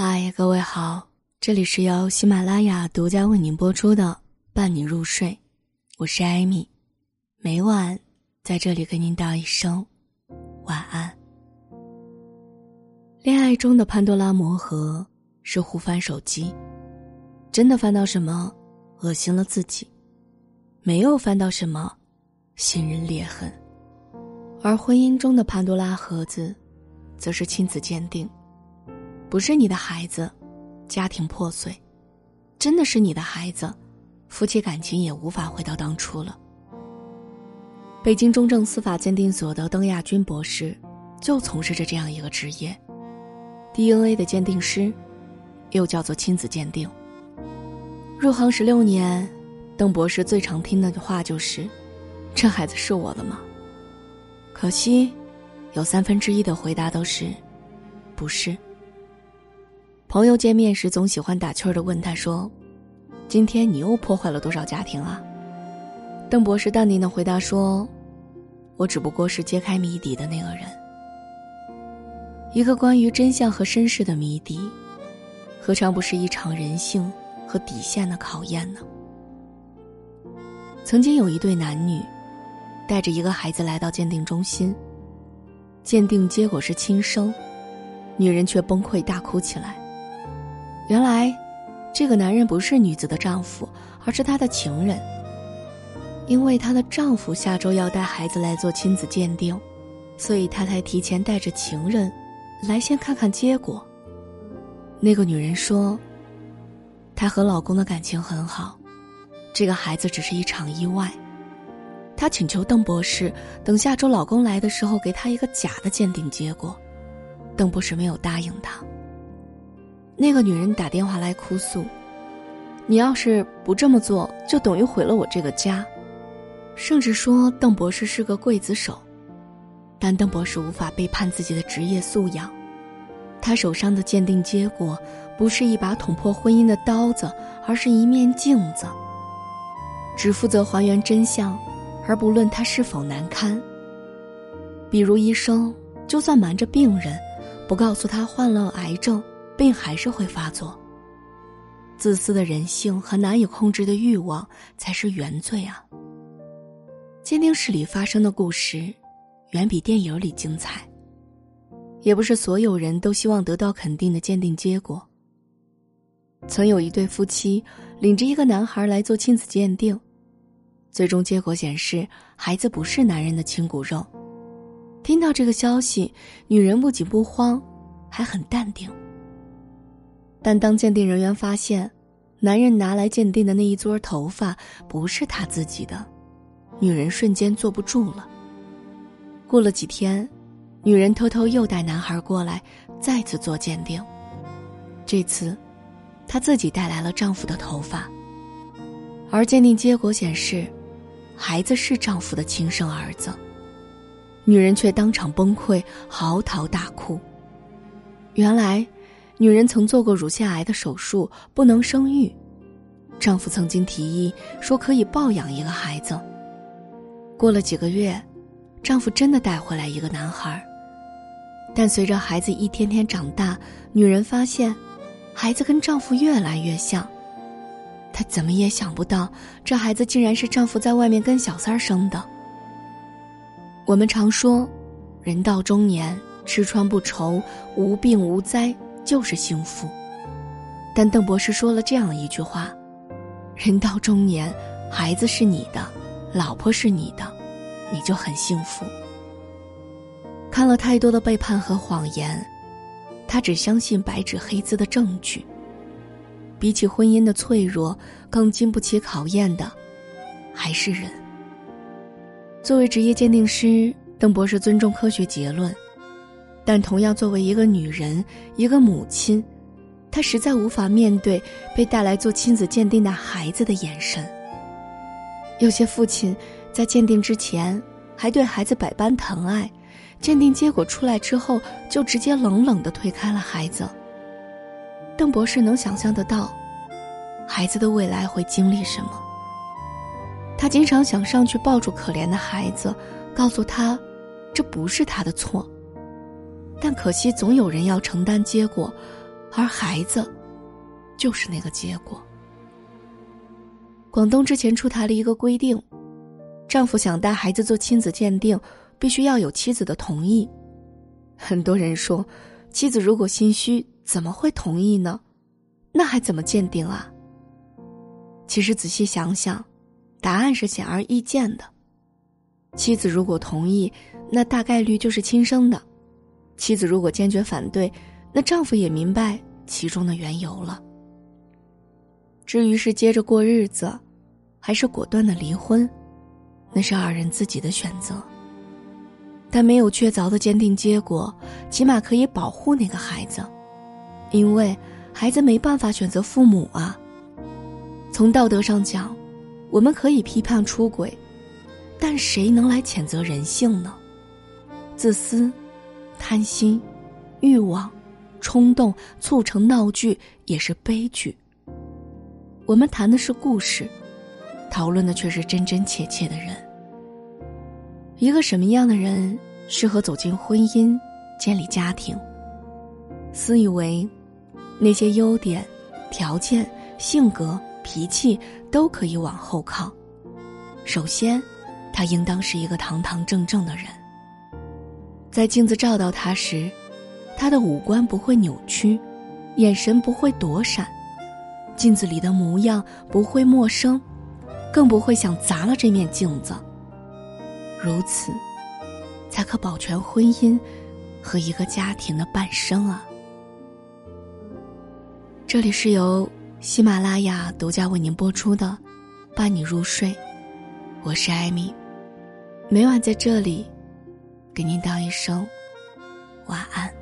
嗨，各位好，这里是由喜马拉雅独家为您播出的《伴你入睡》，我是艾米，每晚在这里跟您道一声晚安。恋爱中的潘多拉魔盒是互翻手机，真的翻到什么恶心了自己，没有翻到什么心人裂痕，而婚姻中的潘多拉盒子，则是亲子鉴定。不是你的孩子，家庭破碎；真的是你的孩子，夫妻感情也无法回到当初了。北京中正司法鉴定所的邓亚军博士，就从事着这样一个职业：DNA 的鉴定师，又叫做亲子鉴定。入行十六年，邓博士最常听的话就是：“这孩子是我的吗？”可惜，有三分之一的回答都是：“不是。”朋友见面时总喜欢打趣儿的问他说：“今天你又破坏了多少家庭啊？”邓博士淡定的回答说：“我只不过是揭开谜底的那个人。一个关于真相和身世的谜底，何尝不是一场人性和底线的考验呢？”曾经有一对男女，带着一个孩子来到鉴定中心，鉴定结果是亲生，女人却崩溃大哭起来。原来，这个男人不是女子的丈夫，而是她的情人。因为她的丈夫下周要带孩子来做亲子鉴定，所以她才提前带着情人来先看看结果。那个女人说：“她和老公的感情很好，这个孩子只是一场意外。”她请求邓博士等下周老公来的时候给她一个假的鉴定结果，邓博士没有答应她。那个女人打电话来哭诉：“你要是不这么做，就等于毁了我这个家。”甚至说邓博士是个刽子手，但邓博士无法背叛自己的职业素养。他手上的鉴定结果不是一把捅破婚姻的刀子，而是一面镜子，只负责还原真相，而不论他是否难堪。比如医生，就算瞒着病人，不告诉他患了癌症。病还是会发作。自私的人性和难以控制的欲望才是原罪啊！鉴定室里发生的故事，远比电影里精彩。也不是所有人都希望得到肯定的鉴定结果。曾有一对夫妻领着一个男孩来做亲子鉴定，最终结果显示孩子不是男人的亲骨肉。听到这个消息，女人不仅不慌，还很淡定。但当鉴定人员发现，男人拿来鉴定的那一撮头发不是他自己的，女人瞬间坐不住了。过了几天，女人偷偷又带男孩过来，再次做鉴定。这次，她自己带来了丈夫的头发，而鉴定结果显示，孩子是丈夫的亲生儿子。女人却当场崩溃，嚎啕大哭。原来。女人曾做过乳腺癌的手术，不能生育。丈夫曾经提议说可以抱养一个孩子。过了几个月，丈夫真的带回来一个男孩。但随着孩子一天天长大，女人发现，孩子跟丈夫越来越像。她怎么也想不到，这孩子竟然是丈夫在外面跟小三儿生的。我们常说，人到中年，吃穿不愁，无病无灾。就是幸福，但邓博士说了这样一句话：“人到中年，孩子是你的，老婆是你的，你就很幸福。”看了太多的背叛和谎言，他只相信白纸黑字的证据。比起婚姻的脆弱，更经不起考验的，还是人。作为职业鉴定师，邓博士尊重科学结论。但同样，作为一个女人，一个母亲，她实在无法面对被带来做亲子鉴定的孩子的眼神。有些父亲在鉴定之前还对孩子百般疼爱，鉴定结果出来之后就直接冷冷的推开了孩子。邓博士能想象得到，孩子的未来会经历什么。他经常想上去抱住可怜的孩子，告诉他，这不是他的错。但可惜，总有人要承担结果，而孩子，就是那个结果。广东之前出台了一个规定，丈夫想带孩子做亲子鉴定，必须要有妻子的同意。很多人说，妻子如果心虚，怎么会同意呢？那还怎么鉴定啊？其实仔细想想，答案是显而易见的。妻子如果同意，那大概率就是亲生的；妻子如果坚决反对，那丈夫也明白其中的缘由了。至于是接着过日子，还是果断的离婚，那是二人自己的选择。但没有确凿的鉴定结果，起码可以保护那个孩子，因为孩子没办法选择父母啊。从道德上讲，我们可以批判出轨，但谁能来谴责人性呢？自私、贪心、欲望、冲动促成闹剧，也是悲剧。我们谈的是故事，讨论的却是真真切切的人。一个什么样的人适合走进婚姻、建立家庭？私以为，那些优点、条件、性格、脾气都可以往后靠。首先，他应当是一个堂堂正正的人。在镜子照到他时，他的五官不会扭曲，眼神不会躲闪，镜子里的模样不会陌生，更不会想砸了这面镜子。如此，才可保全婚姻和一个家庭的半生啊！这里是由喜马拉雅独家为您播出的《伴你入睡》，我是艾米，每晚在这里给您道一声晚安。